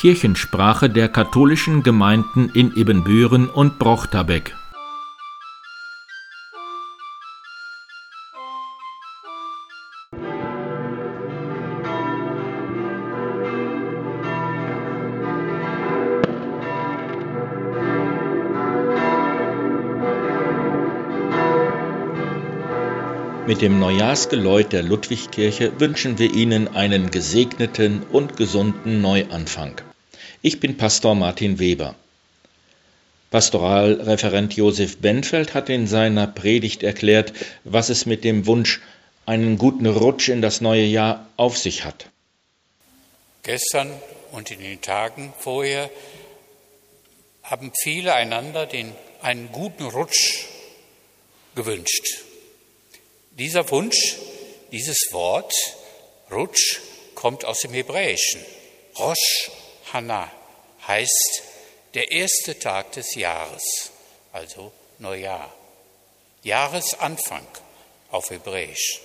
Kirchensprache der katholischen Gemeinden in Ibbenbüren und Brochterbeck. Mit dem Neujahrsgeläut der Ludwigkirche wünschen wir Ihnen einen gesegneten und gesunden Neuanfang. Ich bin Pastor Martin Weber. Pastoralreferent Josef Benfeld hat in seiner Predigt erklärt, was es mit dem Wunsch einen guten Rutsch in das neue Jahr auf sich hat. Gestern und in den Tagen vorher haben viele einander den einen guten Rutsch gewünscht. Dieser Wunsch, dieses Wort, Rutsch, kommt aus dem Hebräischen. Rosh Hana heißt der erste Tag des Jahres, also Neujahr. Jahresanfang auf Hebräisch.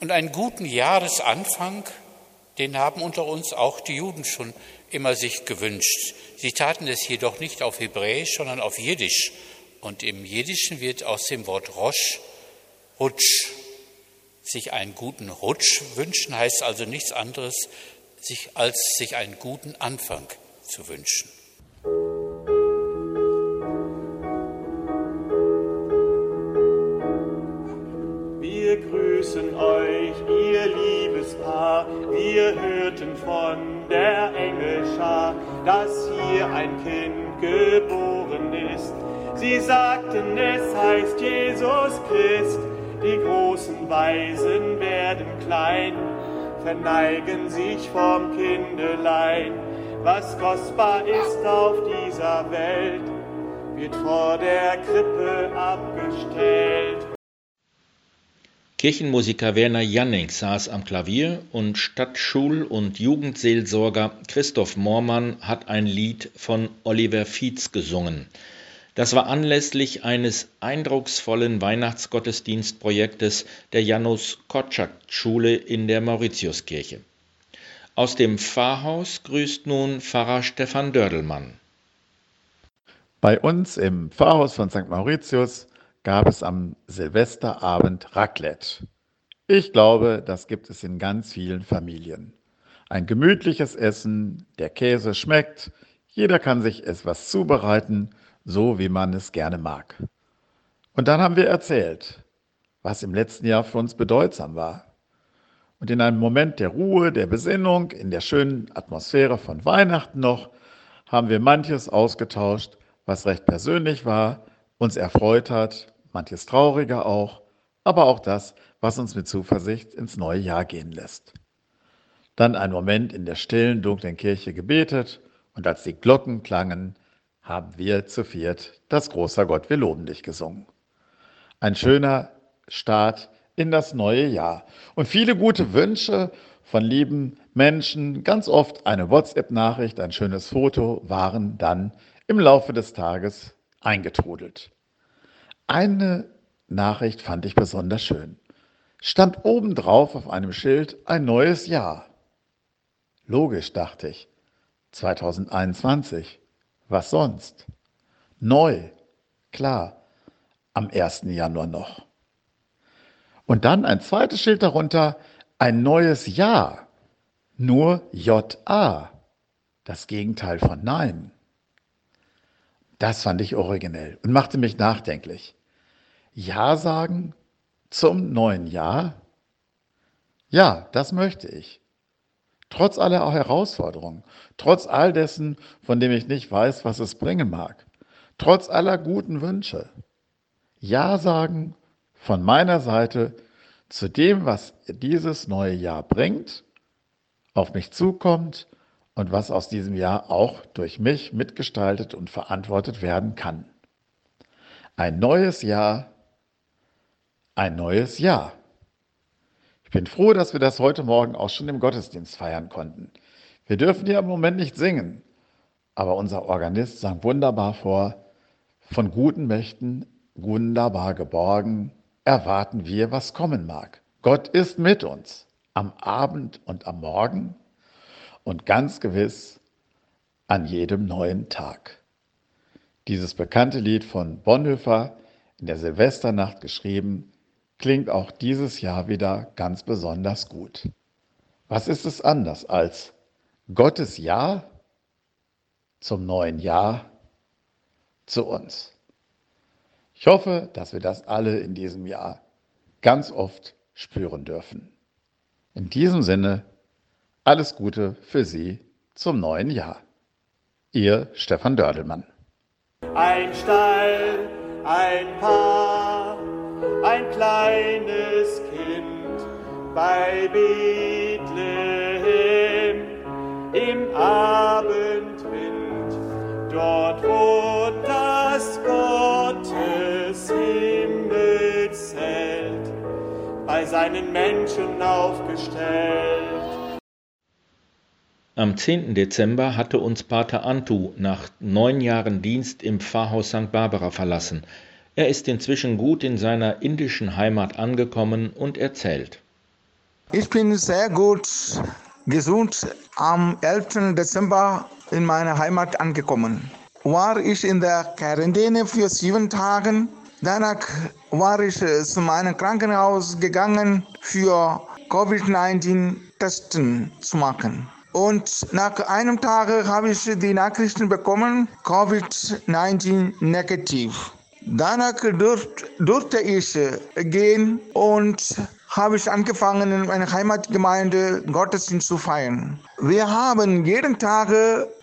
Und einen guten Jahresanfang, den haben unter uns auch die Juden schon immer sich gewünscht. Sie taten es jedoch nicht auf Hebräisch, sondern auf Jiddisch. Und im Jiddischen wird aus dem Wort Rosh Rutsch. Sich einen guten Rutsch wünschen heißt also nichts anderes, sich, als sich einen guten Anfang zu wünschen. Wir grüßen euch, ihr liebes Paar. Wir hörten von der Engelschar, dass hier ein Kind geboren ist. Sie sagten, es heißt Jesus Christ. Die großen Weisen werden klein, verneigen sich vom Kindelein. Was kostbar ist auf dieser Welt, wird vor der Krippe abgestellt. Kirchenmusiker Werner Jannings saß am Klavier und Stadtschul- und Jugendseelsorger Christoph Moormann hat ein Lied von Oliver Fietz gesungen. Das war anlässlich eines eindrucksvollen Weihnachtsgottesdienstprojektes der Janus Kotschak Schule in der Mauritiuskirche. Aus dem Pfarrhaus grüßt nun Pfarrer Stefan Dördelmann. Bei uns im Pfarrhaus von St. Mauritius gab es am Silvesterabend Raclette. Ich glaube, das gibt es in ganz vielen Familien. Ein gemütliches Essen, der Käse schmeckt, jeder kann sich etwas zubereiten so wie man es gerne mag. Und dann haben wir erzählt, was im letzten Jahr für uns bedeutsam war. Und in einem Moment der Ruhe, der Besinnung, in der schönen Atmosphäre von Weihnachten noch, haben wir manches ausgetauscht, was recht persönlich war, uns erfreut hat, manches trauriger auch, aber auch das, was uns mit Zuversicht ins neue Jahr gehen lässt. Dann ein Moment in der stillen, dunklen Kirche gebetet und als die Glocken klangen, haben wir zu viert das großer Gott, wir loben dich gesungen. Ein schöner Start in das neue Jahr und viele gute Wünsche von lieben Menschen, ganz oft eine WhatsApp-Nachricht, ein schönes Foto waren dann im Laufe des Tages eingetrudelt. Eine Nachricht fand ich besonders schön. Stand obendrauf auf einem Schild ein neues Jahr. Logisch, dachte ich. 2021. Was sonst? Neu, klar, am 1. Januar noch. Und dann ein zweites Schild darunter, ein neues Jahr, nur JA, das Gegenteil von Nein. Das fand ich originell und machte mich nachdenklich. Ja sagen zum neuen Jahr? Ja, das möchte ich. Trotz aller Herausforderungen, trotz all dessen, von dem ich nicht weiß, was es bringen mag, trotz aller guten Wünsche. Ja sagen von meiner Seite zu dem, was dieses neue Jahr bringt, auf mich zukommt und was aus diesem Jahr auch durch mich mitgestaltet und verantwortet werden kann. Ein neues Jahr, ein neues Jahr. Ich bin froh, dass wir das heute Morgen auch schon im Gottesdienst feiern konnten. Wir dürfen ja im Moment nicht singen, aber unser Organist sang wunderbar vor, von guten Mächten wunderbar geborgen, erwarten wir, was kommen mag. Gott ist mit uns am Abend und am Morgen und ganz gewiss an jedem neuen Tag. Dieses bekannte Lied von Bonhoeffer in der Silvesternacht geschrieben, klingt auch dieses Jahr wieder ganz besonders gut. Was ist es anders als Gottes Ja zum neuen Jahr zu uns? Ich hoffe, dass wir das alle in diesem Jahr ganz oft spüren dürfen. In diesem Sinne, alles Gute für Sie zum neuen Jahr. Ihr Stefan Dördelmann. Ein Stall, ein Paar, ein kleines Kind bei Bethlehem im Abendwind, dort wo das Gottes Himmelszelt bei seinen Menschen aufgestellt. Am 10. Dezember hatte uns Pater Antu nach neun Jahren Dienst im Pfarrhaus St. Barbara verlassen. Er ist inzwischen gut in seiner indischen Heimat angekommen und erzählt. Ich bin sehr gut gesund am 11. Dezember in meiner Heimat angekommen. War ich in der Quarantäne für sieben Tage. Danach war ich zu meinem Krankenhaus gegangen für Covid-19-Testen zu machen. Und nach einem Tag habe ich die Nachrichten bekommen, Covid-19 negativ. Danach durfte ich gehen und habe ich angefangen, in meiner Heimatgemeinde Gottesdienst zu feiern. Wir haben jeden Tag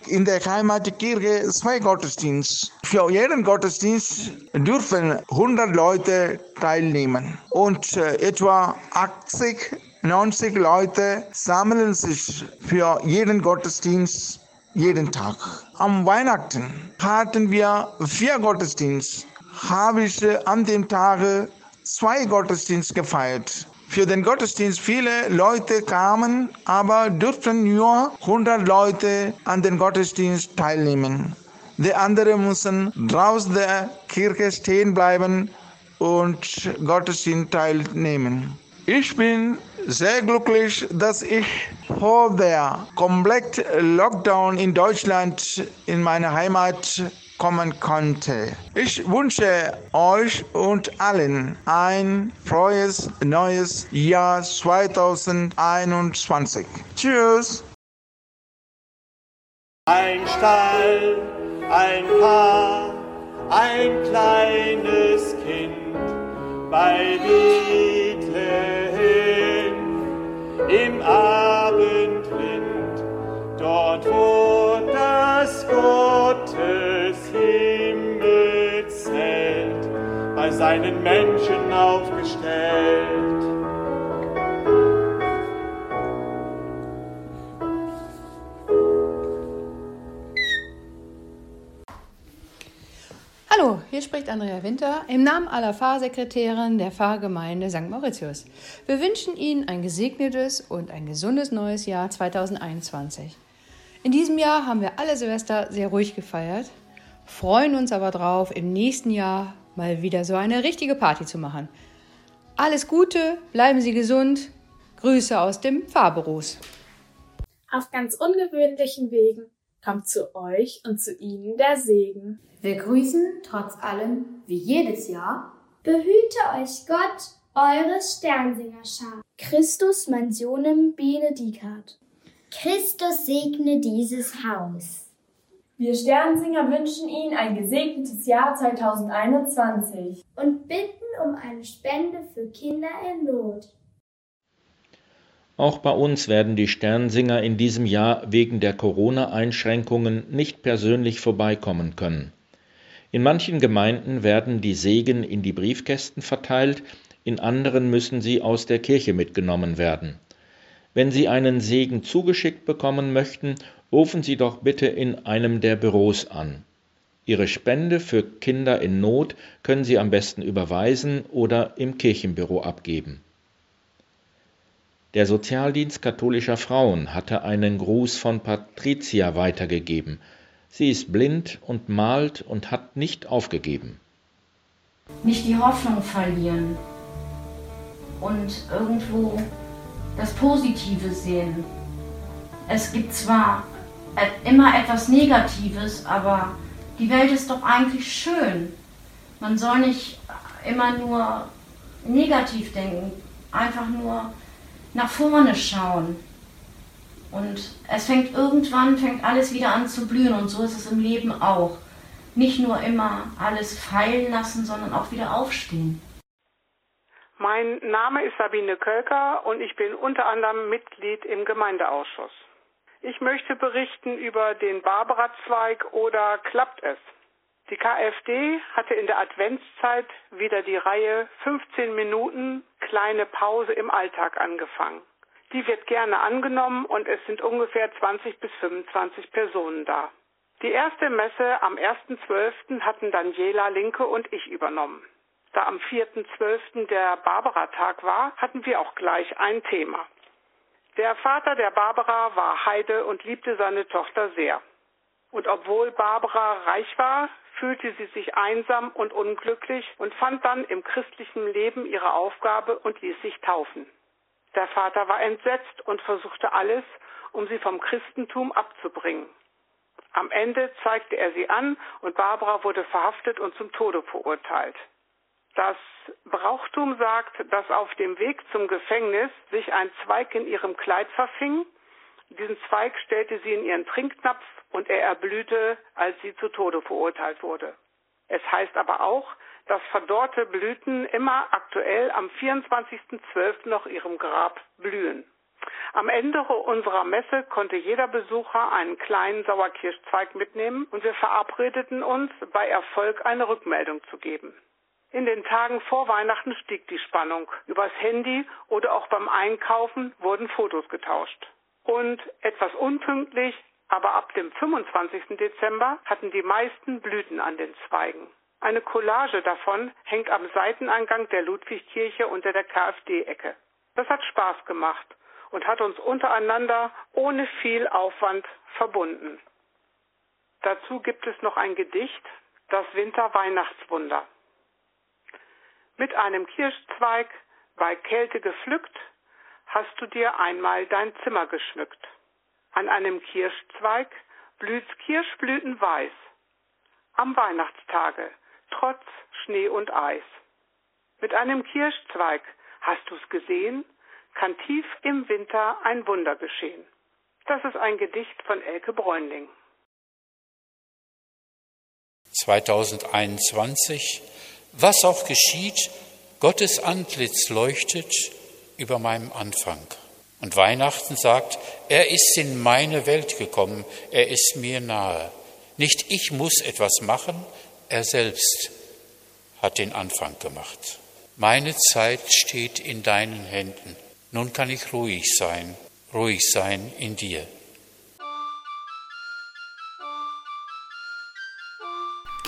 in der Heimatkirche zwei Gottesdienste. Für jeden Gottesdienst dürfen 100 Leute teilnehmen und äh, etwa 80 90 Leute sammeln sich für jeden Gottesdienst jeden Tag. Am Weihnachten hatten wir vier Gottesdienste. Habe ich an dem Tag zwei Gottesdienste gefeiert. Für den Gottesdienst viele Leute kamen, aber durften nur 100 Leute an den Gottesdienst teilnehmen. Die anderen mussten draußen der Kirche stehen bleiben und Gottesdienst teilnehmen. Ich bin sehr glücklich, dass ich vor der kompletten Lockdown in Deutschland in meine Heimat kommen konnte. Ich wünsche euch und allen ein frohes neues Jahr 2021. Tschüss. Ein Stall, ein Paar, ein kleines Kind bei Bethlehem im Abendwind, seinen Menschen aufgestellt. Hallo, hier spricht Andrea Winter im Namen aller Pfarrsekretärin der Pfarrgemeinde St. Mauritius. Wir wünschen Ihnen ein gesegnetes und ein gesundes neues Jahr 2021. In diesem Jahr haben wir alle Silvester sehr ruhig gefeiert, freuen uns aber drauf, im nächsten Jahr mal wieder so eine richtige Party zu machen. Alles Gute, bleiben Sie gesund. Grüße aus dem Pfarrbüros. Auf ganz ungewöhnlichen Wegen kommt zu euch und zu ihnen der Segen. Wir grüßen trotz allem, wie jedes Jahr, Behüte euch Gott, eure Sternsingerschar. Christus mansionem benedicat. Christus segne dieses Haus. Wir Sternsinger wünschen Ihnen ein gesegnetes Jahr 2021 und bitten um eine Spende für Kinder in Not. Auch bei uns werden die Sternsinger in diesem Jahr wegen der Corona-Einschränkungen nicht persönlich vorbeikommen können. In manchen Gemeinden werden die Segen in die Briefkästen verteilt, in anderen müssen sie aus der Kirche mitgenommen werden. Wenn Sie einen Segen zugeschickt bekommen möchten, rufen Sie doch bitte in einem der Büros an. Ihre Spende für Kinder in Not können Sie am besten überweisen oder im Kirchenbüro abgeben. Der Sozialdienst katholischer Frauen hatte einen Gruß von Patricia weitergegeben. Sie ist blind und malt und hat nicht aufgegeben. Nicht die Hoffnung verlieren und irgendwo das Positive sehen. es gibt zwar immer etwas Negatives, aber die Welt ist doch eigentlich schön. Man soll nicht immer nur negativ denken, einfach nur nach vorne schauen. Und es fängt irgendwann, fängt alles wieder an zu blühen und so ist es im Leben auch. Nicht nur immer alles fallen lassen, sondern auch wieder aufstehen. Mein Name ist Sabine Kölker und ich bin unter anderem Mitglied im Gemeindeausschuss. Ich möchte berichten über den Barbara-Zweig oder klappt es? Die KfD hatte in der Adventszeit wieder die Reihe 15 Minuten kleine Pause im Alltag angefangen. Die wird gerne angenommen und es sind ungefähr 20 bis 25 Personen da. Die erste Messe am 1.12. hatten Daniela Linke und ich übernommen. Da am 4.12. der Barbara-Tag war, hatten wir auch gleich ein Thema. Der Vater der Barbara war Heide und liebte seine Tochter sehr. Und obwohl Barbara reich war, fühlte sie sich einsam und unglücklich und fand dann im christlichen Leben ihre Aufgabe und ließ sich taufen. Der Vater war entsetzt und versuchte alles, um sie vom Christentum abzubringen. Am Ende zeigte er sie an und Barbara wurde verhaftet und zum Tode verurteilt. Das Brauchtum sagt, dass auf dem Weg zum Gefängnis sich ein Zweig in ihrem Kleid verfing. Diesen Zweig stellte sie in ihren Trinknapf und er erblühte, als sie zu Tode verurteilt wurde. Es heißt aber auch, dass verdorrte Blüten immer aktuell am 24.12. noch ihrem Grab blühen. Am Ende unserer Messe konnte jeder Besucher einen kleinen Sauerkirschzweig mitnehmen und wir verabredeten uns, bei Erfolg eine Rückmeldung zu geben. In den Tagen vor Weihnachten stieg die Spannung. Übers Handy oder auch beim Einkaufen wurden Fotos getauscht. Und etwas unpünktlich, aber ab dem 25. Dezember hatten die meisten Blüten an den Zweigen. Eine Collage davon hängt am Seiteneingang der Ludwigkirche unter der KfD-Ecke. Das hat Spaß gemacht und hat uns untereinander ohne viel Aufwand verbunden. Dazu gibt es noch ein Gedicht, das Winter-Weihnachtswunder. Mit einem Kirschzweig bei Kälte gepflückt, hast du dir einmal dein Zimmer geschmückt. An einem Kirschzweig blüht's Kirschblüten weiß. Am Weihnachtstage, trotz Schnee und Eis. Mit einem Kirschzweig, hast du's gesehen, kann tief im Winter ein Wunder geschehen. Das ist ein Gedicht von Elke Bräunling. 2021 was auch geschieht, Gottes Antlitz leuchtet über meinem Anfang. Und Weihnachten sagt, er ist in meine Welt gekommen, er ist mir nahe. Nicht ich muss etwas machen, er selbst hat den Anfang gemacht. Meine Zeit steht in deinen Händen. Nun kann ich ruhig sein, ruhig sein in dir.